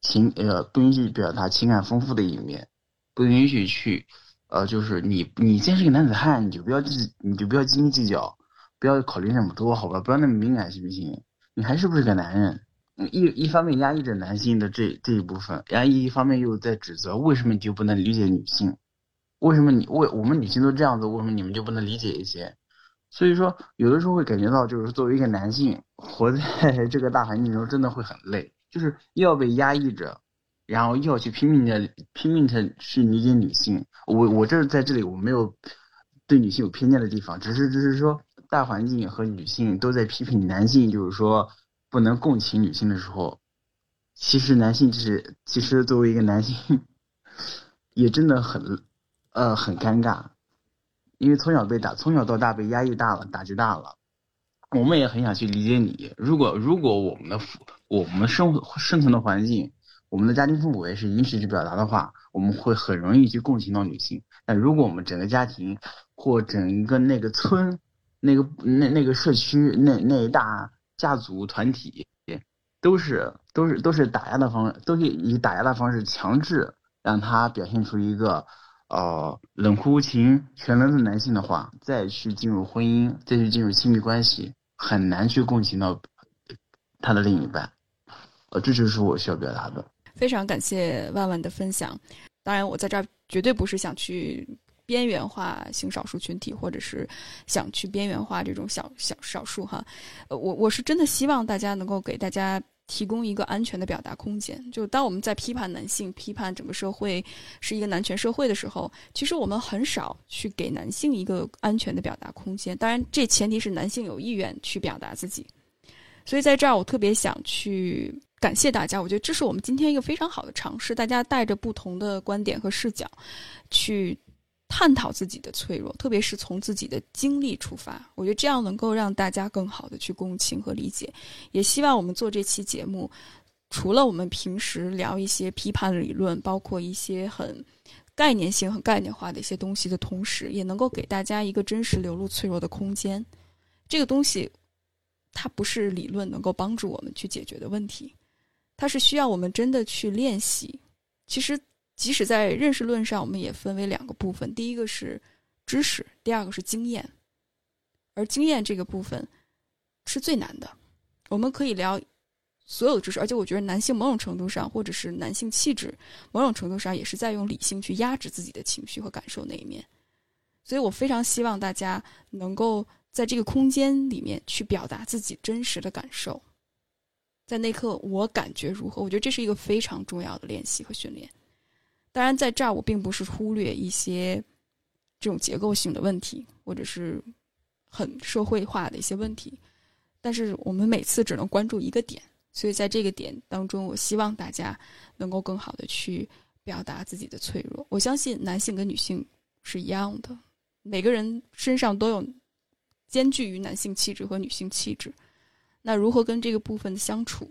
情，呃，不允许表达情感丰富的一面，不允许去，呃，就是你，你既然是个男子汉，你就不要计，你就不要斤斤计较，不要考虑那么多，好吧？不要那么敏感，行不行？你还是不是个男人？一一方面压抑着男性的这这一部分，压抑一方面又在指责，为什么你就不能理解女性？为什么你为我们女性都这样子？为什么你们就不能理解一些？所以说，有的时候会感觉到，就是作为一个男性，活在 这个大环境中，真的会很累，就是又要被压抑着，然后又要去拼命的拼命的去理解女性。我我这在这里我没有对女性有偏见的地方，只是只是说大环境和女性都在批评男性，就是说不能共情女性的时候，其实男性就是其实作为一个男性，也真的很。呃，很尴尬，因为从小被打，从小到大被压抑大了，打击大了。我们也很想去理解你。如果如果我们的我们生活生存的环境，我们的家庭氛围是允许去表达的话，我们会很容易去共情到女性。但如果我们整个家庭或整个那个村、那个那那个社区、那那一大家族团体，都是都是都是打压的方，都是以打压的方式强制让他表现出一个。呃，冷酷无情、全能的男性的话，再去进入婚姻，再去进入亲密关系，很难去共情到他的另一半。呃，这就是我需要表达的。非常感谢万万的分享。当然，我在这儿绝对不是想去边缘化性少数群体，或者是想去边缘化这种小小少数哈。我我是真的希望大家能够给大家。提供一个安全的表达空间。就当我们在批判男性、批判整个社会是一个男权社会的时候，其实我们很少去给男性一个安全的表达空间。当然，这前提是男性有意愿去表达自己。所以在这儿，我特别想去感谢大家。我觉得这是我们今天一个非常好的尝试。大家带着不同的观点和视角，去探讨自己的脆弱，特别是从自己的经历出发。我觉得这样能够让大家更好的去共情和理解。也希望我们做这期节目，除了我们平时聊一些批判理论，包括一些很概念性、很概念化的一些东西的同时，也能够给大家一个真实流露脆弱的空间。这个东西，它不是理论能够帮助我们去解决的问题，它是需要我们真的去练习。其实。即使在认识论上，我们也分为两个部分，第一个是知识，第二个是经验。而经验这个部分是最难的。我们可以聊所有的知识，而且我觉得男性某种程度上，或者是男性气质某种程度上，也是在用理性去压制自己的情绪和感受那一面。所以我非常希望大家能够在这个空间里面去表达自己真实的感受，在那刻我感觉如何？我觉得这是一个非常重要的练习和训练。当然，在这儿我并不是忽略一些这种结构性的问题，或者是很社会化的一些问题。但是我们每次只能关注一个点，所以在这个点当中，我希望大家能够更好的去表达自己的脆弱。我相信男性跟女性是一样的，每个人身上都有兼具于男性气质和女性气质。那如何跟这个部分的相处？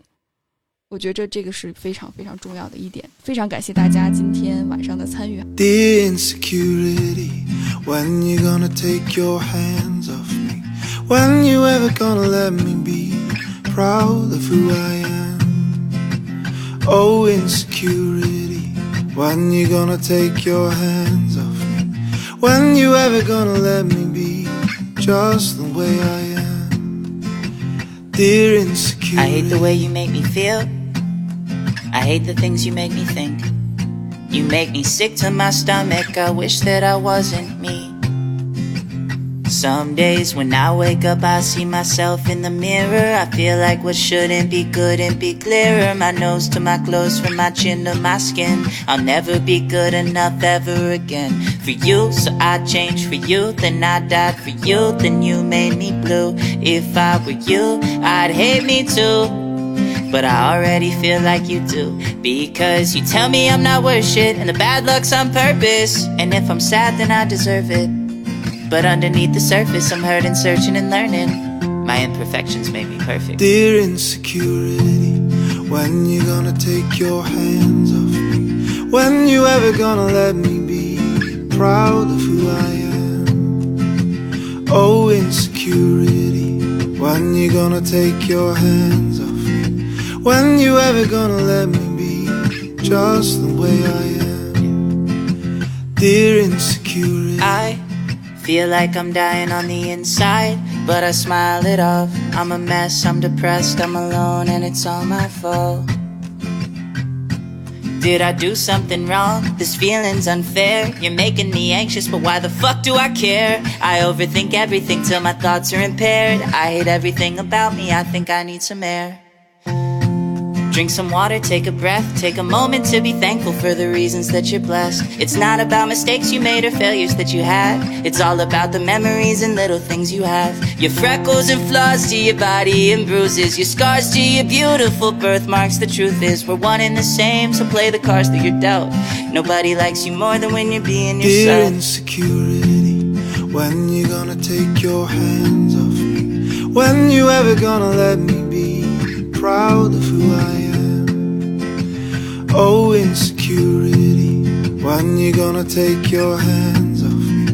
我觉着这个是非常非常重要的一点，非常感谢大家今天晚上的参与。The insecurity, when you gonna take your hands off me? When you ever gonna let me be proud of who I am? Oh, insecurity, when you gonna take your hands off me? When you ever gonna let me be just the way I am? Dear insecurity. I hate the way you make me feel. I hate the things you make me think. You make me sick to my stomach. I wish that I wasn't me. Some days when I wake up, I see myself in the mirror. I feel like what shouldn't be good and be clearer. My nose to my clothes, from my chin to my skin. I'll never be good enough ever again for you. So I changed for you, then I died for you, then you made me blue. If I were you, I'd hate me too. But I already feel like you do. Because you tell me I'm not worth shit, and the bad luck's on purpose. And if I'm sad, then I deserve it. But underneath the surface, I'm hurting, searching, and learning. My imperfections made me perfect. Dear insecurity, when you gonna take your hands off me? When you ever gonna let me be proud of who I am? Oh, insecurity, when you gonna take your hands off me? When you ever gonna let me be just the way I am? Dear insecurity. I feel like I'm dying on the inside, but I smile it off. I'm a mess, I'm depressed, I'm alone, and it's all my fault. Did I do something wrong? This feeling's unfair. You're making me anxious, but why the fuck do I care? I overthink everything till my thoughts are impaired. I hate everything about me, I think I need some air. Drink some water, take a breath, take a moment to be thankful for the reasons that you're blessed. It's not about mistakes you made or failures that you had. It's all about the memories and little things you have. Your freckles and flaws to your body and bruises, your scars to your beautiful birthmarks. The truth is, we're one and the same, so play the cards that you're dealt. Nobody likes you more than when you're being yourself. Dear insecurity, when you gonna take your hands off me? When you ever gonna let me be proud of who I am? Oh, insecurity, when you gonna take your hands off me?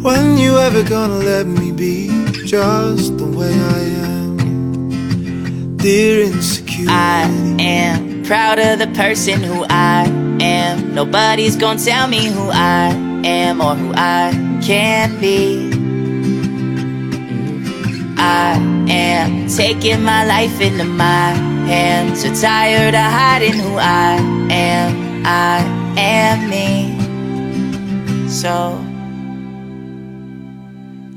When you ever gonna let me be just the way I am? Dear insecurity. I am proud of the person who I am. Nobody's gonna tell me who I am or who I can be. I am taking my life into my hands. So tired of hiding who I am. I am me. So,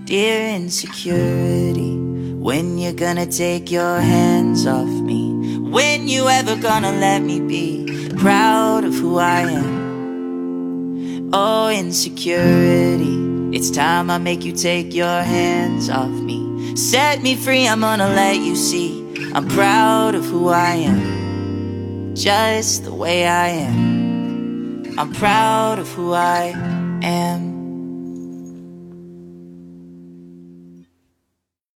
dear insecurity, when you're gonna take your hands off me? When you ever gonna let me be proud of who I am? Oh, insecurity, it's time I make you take your hands off me. Set me free, I'm gonna let you see. I'm proud of who I am, just the way I am. I'm proud of who I am.